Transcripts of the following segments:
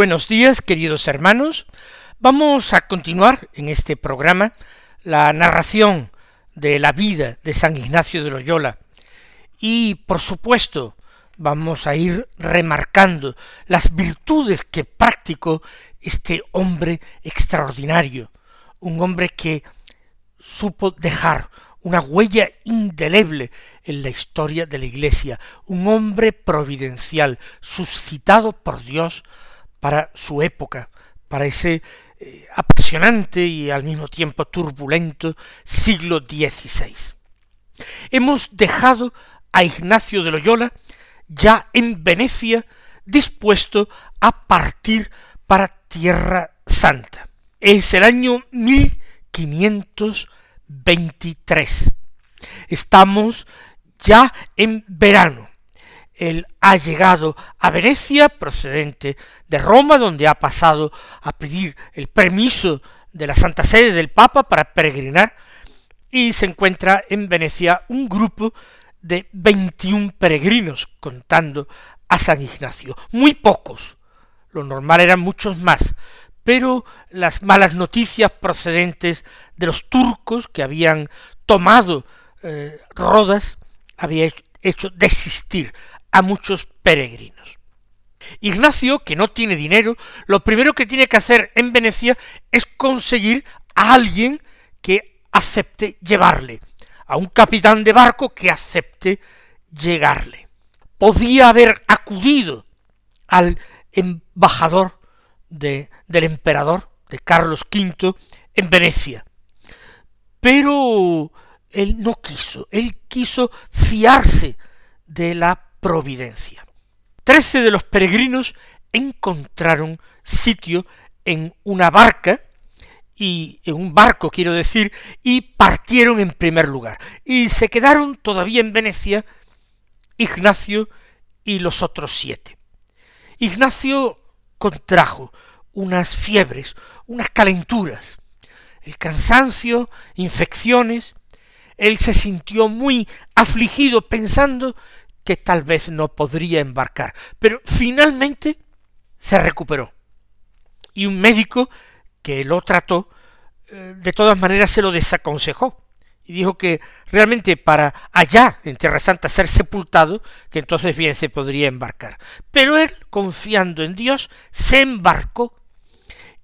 Buenos días, queridos hermanos. Vamos a continuar en este programa la narración de la vida de San Ignacio de Loyola. Y, por supuesto, vamos a ir remarcando las virtudes que practicó este hombre extraordinario, un hombre que supo dejar una huella indeleble en la historia de la Iglesia, un hombre providencial, suscitado por Dios para su época, para ese eh, apasionante y al mismo tiempo turbulento siglo XVI. Hemos dejado a Ignacio de Loyola ya en Venecia dispuesto a partir para Tierra Santa. Es el año 1523. Estamos ya en verano él ha llegado a Venecia, procedente de Roma, donde ha pasado a pedir el permiso de la Santa Sede del Papa para peregrinar, y se encuentra en Venecia un grupo de veintiún peregrinos, contando a San Ignacio. Muy pocos, lo normal eran muchos más, pero las malas noticias procedentes de los turcos que habían tomado eh, Rodas había hecho desistir a muchos peregrinos. Ignacio, que no tiene dinero, lo primero que tiene que hacer en Venecia es conseguir a alguien que acepte llevarle, a un capitán de barco que acepte llegarle. Podía haber acudido al embajador de, del emperador, de Carlos V, en Venecia. Pero él no quiso, él quiso fiarse de la providencia. Trece de los peregrinos encontraron sitio en una barca, y en un barco quiero decir, y partieron en primer lugar, y se quedaron todavía en Venecia Ignacio y los otros siete. Ignacio contrajo unas fiebres, unas calenturas, el cansancio, infecciones, él se sintió muy afligido pensando que tal vez no podría embarcar, pero finalmente se recuperó. Y un médico que lo trató, eh, de todas maneras se lo desaconsejó, y dijo que realmente para allá, en Tierra Santa, ser sepultado, que entonces bien se podría embarcar. Pero él, confiando en Dios, se embarcó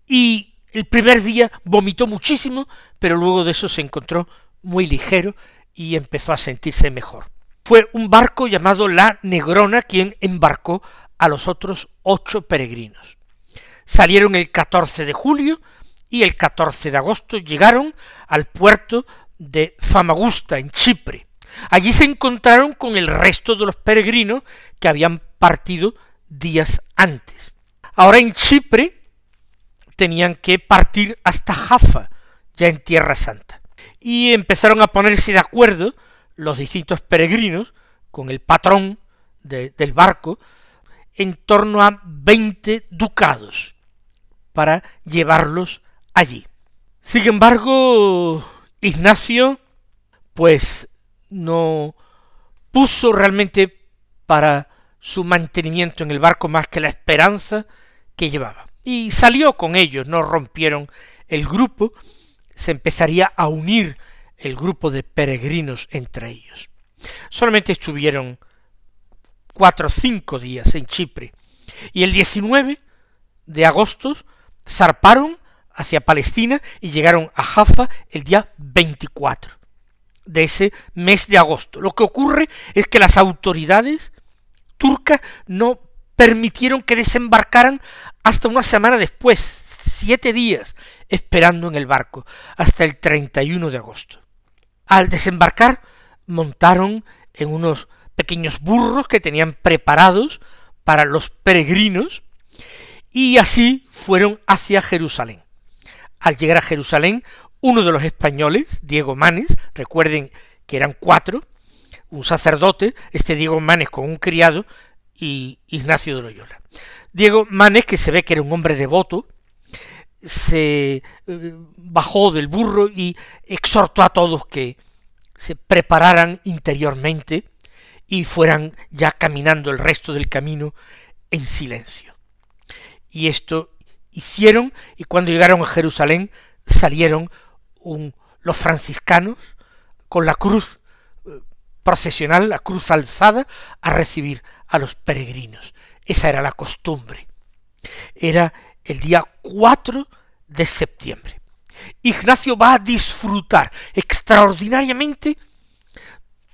y el primer día vomitó muchísimo, pero luego de eso se encontró muy ligero y empezó a sentirse mejor fue un barco llamado la Negrona quien embarcó a los otros ocho peregrinos. Salieron el 14 de julio y el 14 de agosto llegaron al puerto de Famagusta, en Chipre. Allí se encontraron con el resto de los peregrinos que habían partido días antes. Ahora en Chipre tenían que partir hasta Jaffa, ya en Tierra Santa. Y empezaron a ponerse de acuerdo los distintos peregrinos con el patrón del barco en torno a veinte ducados para llevarlos allí. Sin embargo, Ignacio, pues no puso realmente para su mantenimiento en el barco más que la esperanza que llevaba. Y salió con ellos, no rompieron el grupo, se empezaría a unir el grupo de peregrinos entre ellos. Solamente estuvieron cuatro o cinco días en Chipre, y el 19 de agosto zarparon hacia Palestina y llegaron a Jaffa el día 24 de ese mes de agosto. Lo que ocurre es que las autoridades turcas no permitieron que desembarcaran hasta una semana después, siete días esperando en el barco, hasta el 31 de agosto. Al desembarcar, montaron en unos pequeños burros que tenían preparados para los peregrinos, y así fueron hacia Jerusalén. Al llegar a Jerusalén, uno de los españoles, Diego Manes, recuerden que eran cuatro, un sacerdote, este Diego Manes con un criado y Ignacio de Loyola. Diego Manes, que se ve que era un hombre devoto, se eh, bajó del burro y exhortó a todos que se prepararan interiormente y fueran ya caminando el resto del camino en silencio. Y esto hicieron y cuando llegaron a Jerusalén salieron los franciscanos con la cruz eh, procesional, la cruz alzada, a recibir a los peregrinos. Esa era la costumbre. Era el día 4 de septiembre. Ignacio va a disfrutar extraordinariamente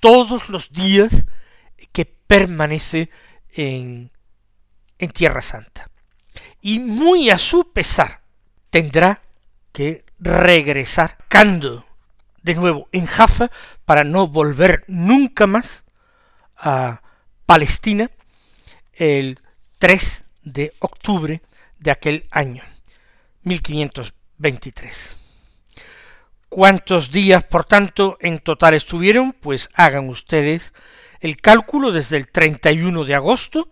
todos los días que permanece en, en Tierra Santa. Y muy a su pesar tendrá que regresar cando de nuevo en Jaffa para no volver nunca más a Palestina el 3 de octubre de aquel año, 1523. ¿Cuántos días, por tanto, en total estuvieron? Pues hagan ustedes el cálculo desde el 31 de agosto,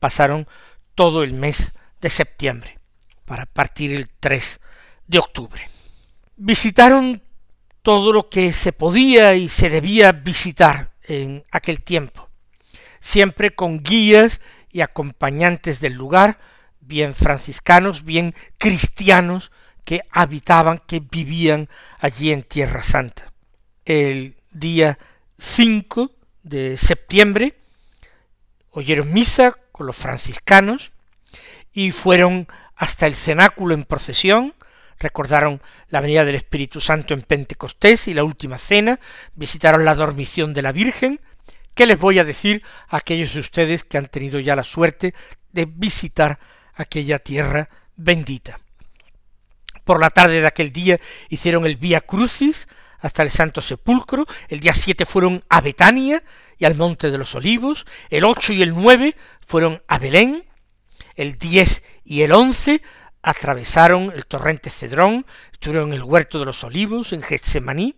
pasaron todo el mes de septiembre, para partir el 3 de octubre. Visitaron todo lo que se podía y se debía visitar en aquel tiempo, siempre con guías y acompañantes del lugar, bien franciscanos, bien cristianos, que habitaban, que vivían allí en Tierra Santa. El día 5 de septiembre oyeron misa con los franciscanos y fueron hasta el cenáculo en procesión, recordaron la venida del Espíritu Santo en Pentecostés y la última cena, visitaron la dormición de la Virgen, ¿Qué les voy a decir a aquellos de ustedes que han tenido ya la suerte de visitar aquella tierra bendita? Por la tarde de aquel día hicieron el Vía Crucis hasta el Santo Sepulcro, el día siete fueron a Betania y al Monte de los Olivos, el ocho y el nueve fueron a Belén, el diez y el once atravesaron el torrente Cedrón, estuvieron en el huerto de los Olivos, en Getsemaní,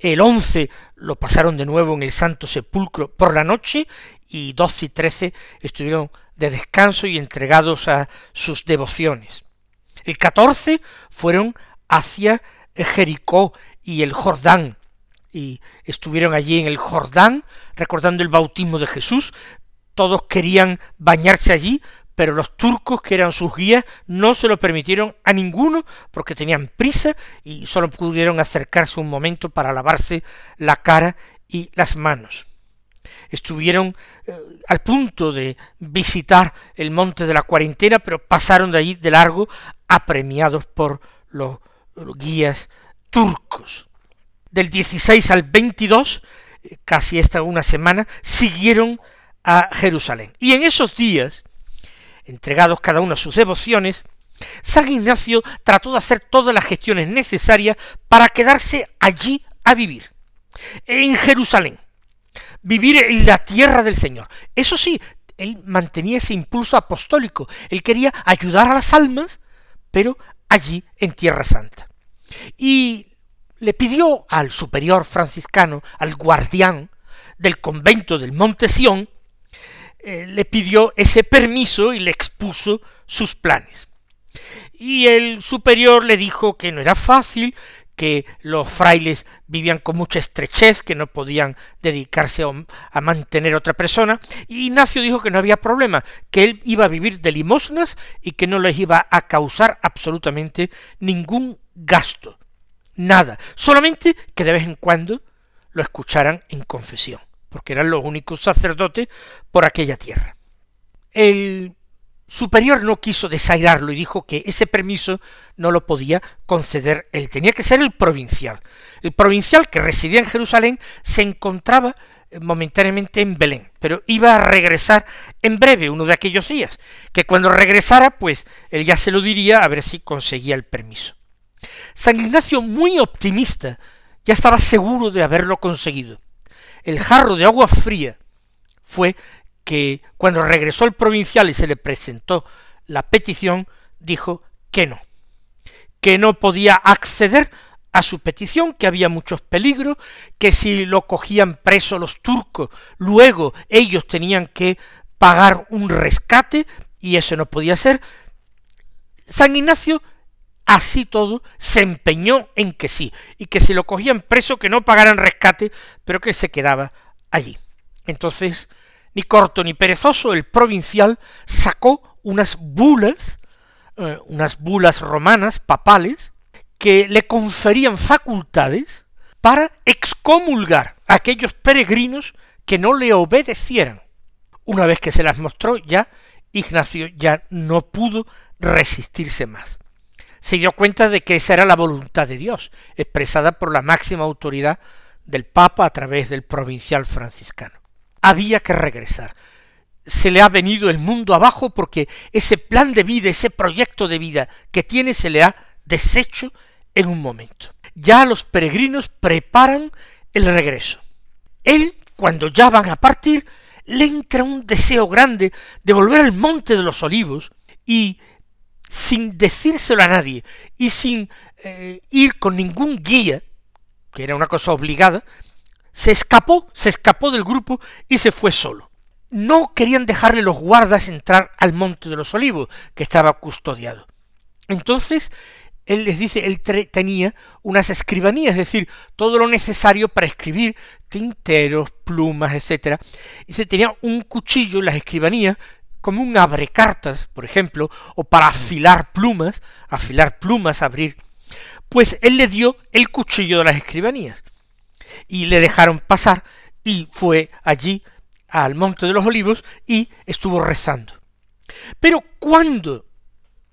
el once lo pasaron de nuevo en el Santo Sepulcro por la noche y doce y trece estuvieron de descanso y entregados a sus devociones. El catorce fueron hacia Jericó y el Jordán, y estuvieron allí en el Jordán recordando el bautismo de Jesús. Todos querían bañarse allí, pero los turcos, que eran sus guías, no se lo permitieron a ninguno porque tenían prisa y solo pudieron acercarse un momento para lavarse la cara y las manos. Estuvieron eh, al punto de visitar el monte de la cuarentena, pero pasaron de allí de largo apremiados por los, los guías turcos. Del 16 al 22, eh, casi esta una semana, siguieron a Jerusalén. Y en esos días entregados cada uno a sus devociones, San Ignacio trató de hacer todas las gestiones necesarias para quedarse allí a vivir, en Jerusalén, vivir en la tierra del Señor. Eso sí, él mantenía ese impulso apostólico, él quería ayudar a las almas, pero allí en Tierra Santa. Y le pidió al superior franciscano, al guardián del convento del Monte Sión, eh, le pidió ese permiso y le expuso sus planes. Y el superior le dijo que no era fácil, que los frailes vivían con mucha estrechez, que no podían dedicarse a, mantener a otra persona, y Ignacio dijo que no había problema, que él iba a vivir de limosnas y que no les iba a causar absolutamente ningún gasto, nada, solamente que de vez en cuando lo escucharan en confesión porque eran los únicos sacerdotes por aquella tierra. El superior no quiso desairarlo y dijo que ese permiso no lo podía conceder él, tenía que ser el provincial. El provincial que residía en Jerusalén se encontraba eh, momentáneamente en Belén, pero iba a regresar en breve, uno de aquellos días, que cuando regresara, pues él ya se lo diría a ver si conseguía el permiso. San Ignacio, muy optimista, ya estaba seguro de haberlo conseguido. El jarro de agua fría fue que cuando regresó el provincial y se le presentó la petición, dijo que no, que no podía acceder a su petición, que había muchos peligros, que si lo cogían preso los turcos, luego ellos tenían que pagar un rescate, y eso no podía ser. San Ignacio, así todo, se empeñó en que sí, y que si lo cogían preso, que no pagaran rescate, pero que se quedaba allí. Entonces, ni corto ni perezoso, el provincial sacó unas bulas, eh, unas bulas romanas, papales, que le conferían facultades para excomulgar a aquellos peregrinos que no le obedecieran. Una vez que se las mostró, ya Ignacio ya no pudo resistirse más. Se dio cuenta de que esa era la voluntad de Dios, expresada por la máxima autoridad del Papa a través del provincial franciscano había que regresar. Se le ha venido el mundo abajo porque ese plan de vida, ese proyecto de vida que tiene se le ha deshecho en un momento. Ya los peregrinos preparan el regreso. Él, cuando ya van a partir, le entra un deseo grande de volver al monte de los olivos y, sin decírselo a nadie y sin eh, ir con ningún guía, que era una cosa obligada, se escapó, se escapó del grupo y se fue solo. No querían dejarle los guardas entrar al monte de los olivos, que estaba custodiado. Entonces, él les dice, él tenía unas escribanías, es decir, todo lo necesario para escribir, tinteros, plumas, etc. Y se tenía un cuchillo en las escribanías, como un abrecartas, por ejemplo, o para afilar plumas, afilar plumas, abrir. Pues él le dio el cuchillo de las escribanías y le dejaron pasar y fue allí al Monte de los Olivos y estuvo rezando. Pero cuando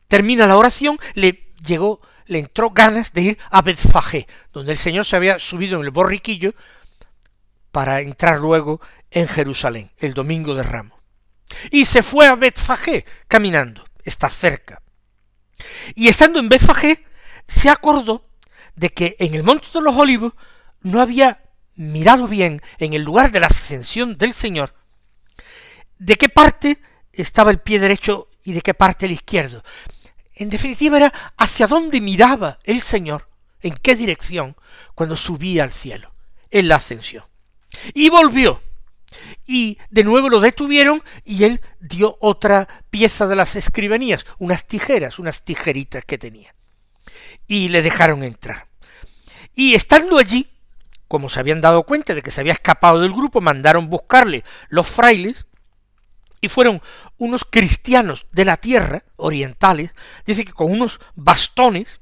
termina la oración, le llegó, le entró ganas de ir a Betfagé, donde el Señor se había subido en el borriquillo para entrar luego en Jerusalén, el domingo de Ramo. Y se fue a Betfagé caminando, está cerca. Y estando en Betfagé, se acordó de que en el Monte de los Olivos no había mirado bien en el lugar de la ascensión del Señor, de qué parte estaba el pie derecho y de qué parte el izquierdo. En definitiva era hacia dónde miraba el Señor, en qué dirección, cuando subía al cielo, en la ascensión. Y volvió. Y de nuevo lo detuvieron y él dio otra pieza de las escribanías, unas tijeras, unas tijeritas que tenía. Y le dejaron entrar. Y estando allí, como se habían dado cuenta de que se había escapado del grupo, mandaron buscarle los frailes, y fueron unos cristianos de la tierra, orientales, dice que con unos bastones,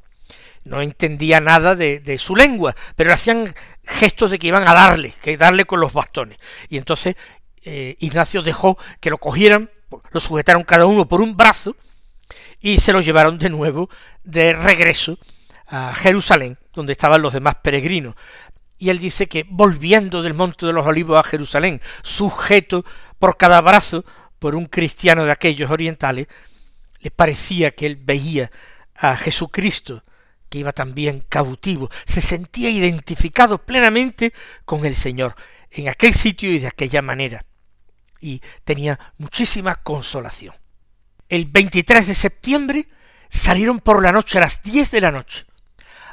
no entendía nada de, su lengua, pero hacían gestos de que iban a darle, que darle con los bastones. Y entonces eh, Ignacio dejó que lo cogieran, lo sujetaron cada uno por un brazo, y se lo llevaron de nuevo de regreso a Jerusalén, donde estaban los demás peregrinos, y él dice que volviendo del Monte de los Olivos a Jerusalén, sujeto por cada brazo por un cristiano de aquellos orientales, le parecía que él veía a Jesucristo, que iba también cautivo, se sentía identificado plenamente con el Señor en aquel sitio y de aquella manera, y tenía muchísima consolación. El 23 de septiembre salieron por la noche a las diez de la noche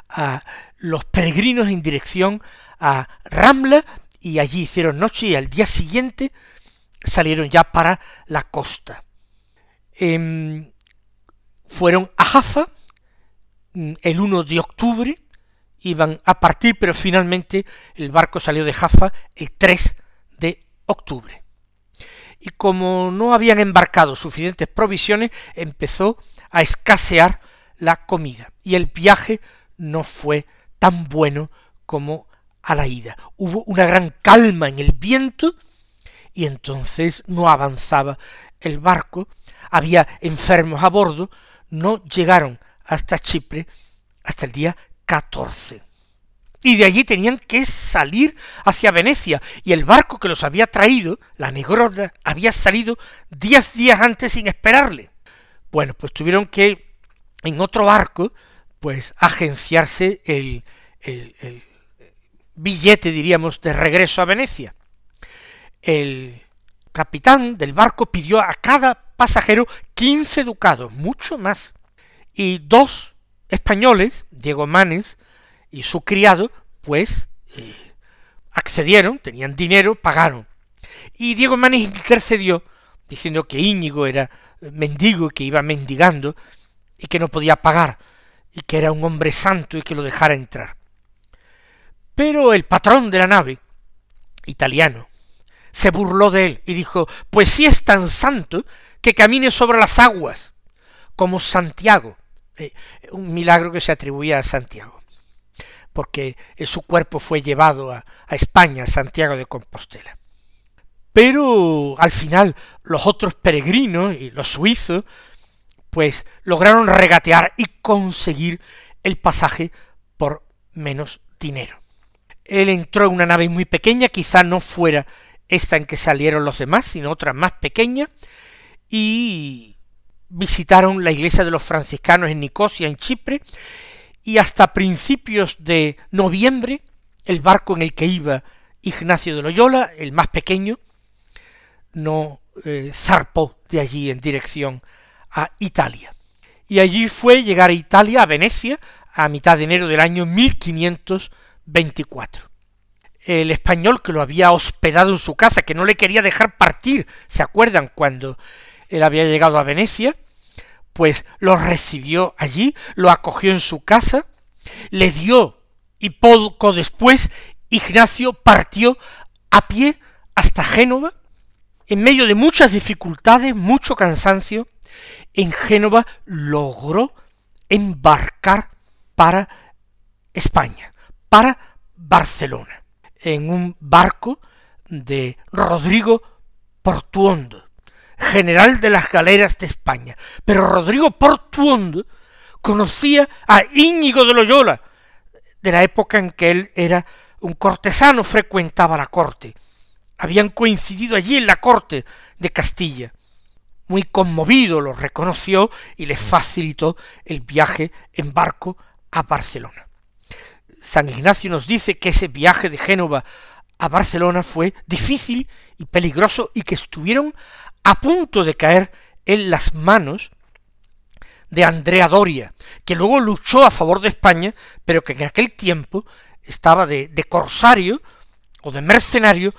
a los peregrinos en dirección a Ramla y allí hicieron noche y al día siguiente salieron ya para la costa. Em, fueron a Jaffa mm, el 1 de octubre, iban a partir, pero finalmente el barco salió de Jaffa el 3 de octubre. Y como no habían embarcado suficientes provisiones, empezó a escasear la comida y el viaje no fue tan bueno como a la ida. Hubo una gran calma en el viento y entonces no avanzaba el barco había enfermos a bordo, no llegaron hasta Chipre hasta el día 14. Y de allí tenían que salir hacia Venecia, y el barco que los había traído, la Negrona, había salido diez días antes sin esperarle. Bueno, pues tuvieron que, en otro barco, pues agenciarse el, el, billete, diríamos, de regreso a Venecia. El capitán del barco pidió a cada pasajero quince ducados, mucho más. Y dos españoles, Diego Manes y su criado, pues eh, accedieron, tenían dinero, pagaron. Y Diego Manes intercedió, diciendo que Íñigo era mendigo, que iba mendigando, y que no podía pagar, y que era un hombre santo y que lo dejara entrar. Pero el patrón de la nave, italiano, se burló de él y dijo, pues si es tan santo que camine sobre las aguas, como Santiago, eh, un milagro que se atribuía a Santiago, porque su cuerpo fue llevado a, España, Santiago de Compostela. Pero al final los otros peregrinos y los suizos, pues lograron regatear y conseguir el pasaje por menos dinero. Él entró en una nave muy pequeña, quizá no fuera esta en que salieron los demás, sino otra más pequeña, y visitaron la iglesia de los franciscanos en Nicosia, en Chipre, y hasta principios de noviembre, el barco en el que iba Ignacio de Loyola, el más pequeño, no eh, zarpó de allí en dirección a Italia. Y allí fue llegar a Italia, a Venecia, a mitad de enero del año 1524 el español que lo había hospedado en su casa, que no le quería dejar partir, ¿se acuerdan cuando él había llegado a Venecia? Pues lo recibió allí, lo acogió en su casa, le dio y poco después Ignacio partió a pie hasta Génova, en medio de muchas dificultades, mucho cansancio, en Génova logró embarcar para España, para Barcelona en un barco de Rodrigo Portuondo, general de las galeras de España. Pero Rodrigo Portuondo conocía a Íñigo de Loyola, de la época en que él era un cortesano, frecuentaba la corte. Habían coincidido allí en la corte de Castilla. Muy conmovido lo reconoció y le facilitó el viaje en barco a Barcelona. San Ignacio nos dice que ese viaje de Génova a Barcelona fue difícil y peligroso y que estuvieron a punto de caer en las manos de Andrea Doria, que luego luchó a favor de España, pero que en aquel tiempo estaba de, corsario o de mercenario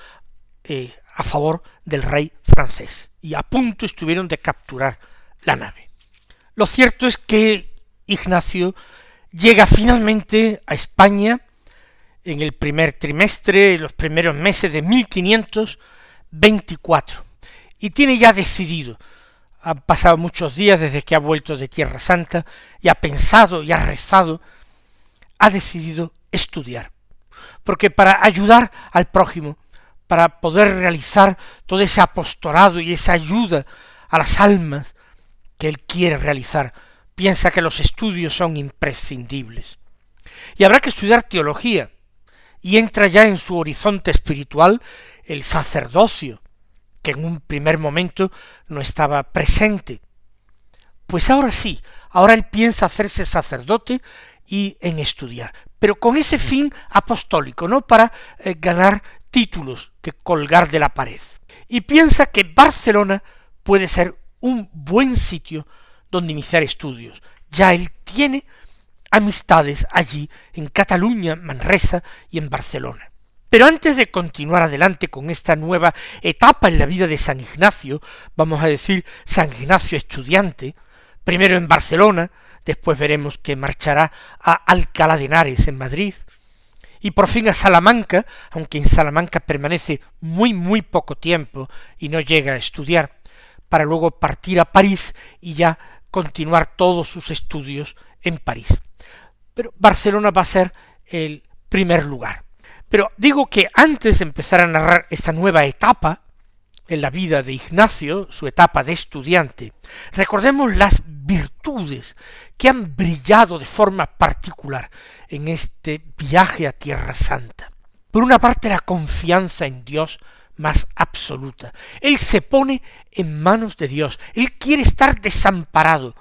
eh, a favor del rey francés, y a punto estuvieron de capturar la nave. Lo cierto es que Ignacio llega finalmente a España en el primer trimestre, los primeros meses de 1524, y tiene ya decidido, han pasado muchos días desde que ha vuelto de Tierra Santa, y ha pensado y ha rezado, ha decidido estudiar, porque para ayudar al prójimo, para poder realizar todo ese apostolado y esa ayuda a las almas que él quiere realizar, piensa que los estudios son imprescindibles. Y habrá que estudiar teología, y entra ya en su horizonte espiritual el sacerdocio, que en un primer momento no estaba presente. Pues ahora sí, ahora él piensa hacerse sacerdote y en estudiar, pero con ese fin apostólico, no para eh, ganar títulos que colgar de la pared. Y piensa que Barcelona puede ser un buen sitio donde iniciar estudios. Ya él tiene amistades allí, en Cataluña, Manresa y en Barcelona. Pero antes de continuar adelante con esta nueva etapa en la vida de San Ignacio, vamos a decir San Ignacio estudiante, primero en Barcelona, después veremos que marchará a Alcalá de Henares en Madrid, y por fin a Salamanca, aunque en Salamanca permanece muy muy poco tiempo y no llega a estudiar, para luego partir a París y ya continuar todos sus estudios en París. Pero Barcelona va a ser el primer lugar. Pero digo que antes de empezar a narrar esta nueva etapa en la vida de Ignacio, su etapa de estudiante, recordemos las que han brillado de forma particular en este viaje a Tierra Santa. Por una parte la confianza en Dios más absoluta. Él se pone en manos de Dios. Él quiere estar desamparado,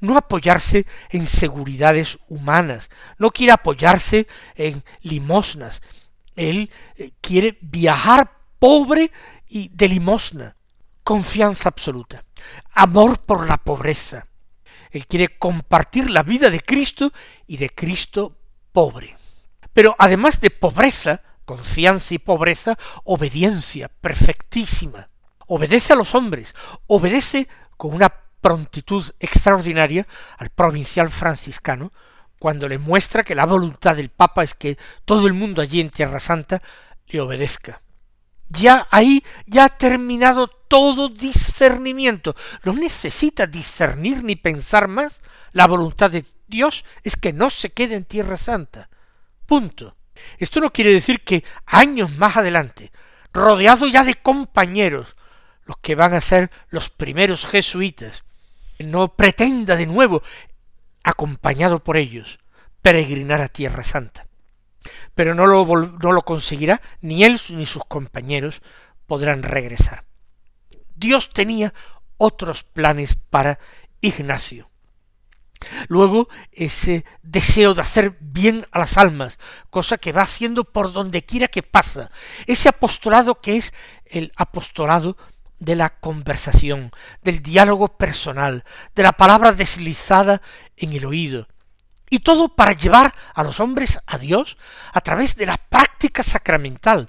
no apoyarse en seguridades humanas, no quiere apoyarse en limosnas. Él eh, quiere viajar pobre y de limosna. Confianza absoluta. Amor por la pobreza. Él quiere compartir la vida de Cristo y de Cristo pobre. Pero además de pobreza, confianza y pobreza, obediencia perfectísima. Obedece a los hombres, obedece con una prontitud extraordinaria al provincial franciscano, cuando le muestra que la voluntad del Papa es que todo el mundo allí en Tierra Santa le obedezca. Ya ahí ya ha terminado todo discernimiento. No necesita discernir ni pensar más. La voluntad de Dios es que no se quede en Tierra Santa. Punto. Esto no quiere decir que años más adelante, rodeado ya de compañeros, los que van a ser los primeros jesuitas, no pretenda de nuevo, acompañado por ellos, peregrinar a Tierra Santa. Pero no lo, no lo conseguirá, ni él ni sus compañeros podrán regresar. Dios tenía otros planes para Ignacio. Luego ese deseo de hacer bien a las almas, cosa que va haciendo por donde quiera que pasa, ese apostolado que es el apostolado de la conversación, del diálogo personal, de la palabra deslizada en el oído, y todo para llevar a los hombres a Dios a través de la práctica sacramental.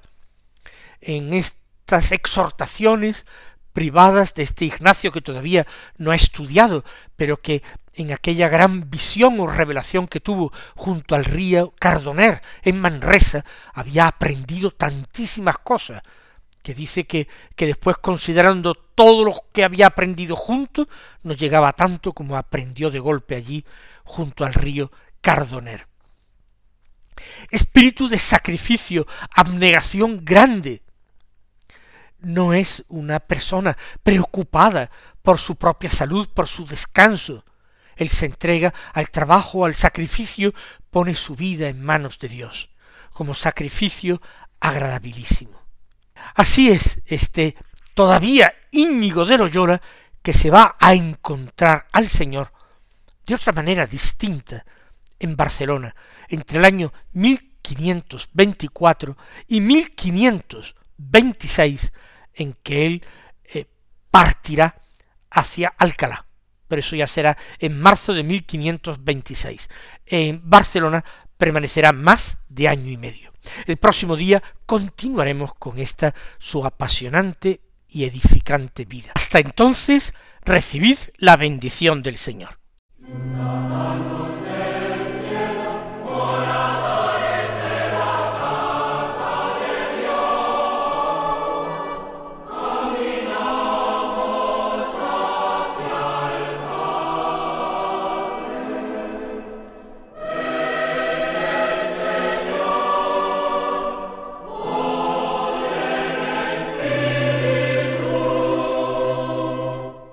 En estas exhortaciones privadas de este Ignacio que todavía no ha estudiado, pero que en aquella gran visión o revelación que tuvo junto al río Cardoner, en Manresa, había aprendido tantísimas cosas, que dice que, que después considerando todo lo que había aprendido junto, no llegaba tanto como aprendió de golpe allí junto al río Cardoner. Espíritu de sacrificio, abnegación grande, no es una persona preocupada por su propia salud, por su descanso. Él se entrega al trabajo, al sacrificio, pone su vida en manos de Dios, como sacrificio agradabilísimo. Así es este todavía Íñigo de Loyola que se va a encontrar al Señor de otra manera distinta en Barcelona entre el año 1524 y 1526 en que él eh, partirá hacia Alcalá. Pero eso ya será en marzo de 1526. En Barcelona permanecerá más de año y medio. El próximo día continuaremos con esta su apasionante y edificante vida. Hasta entonces, recibid la bendición del Señor.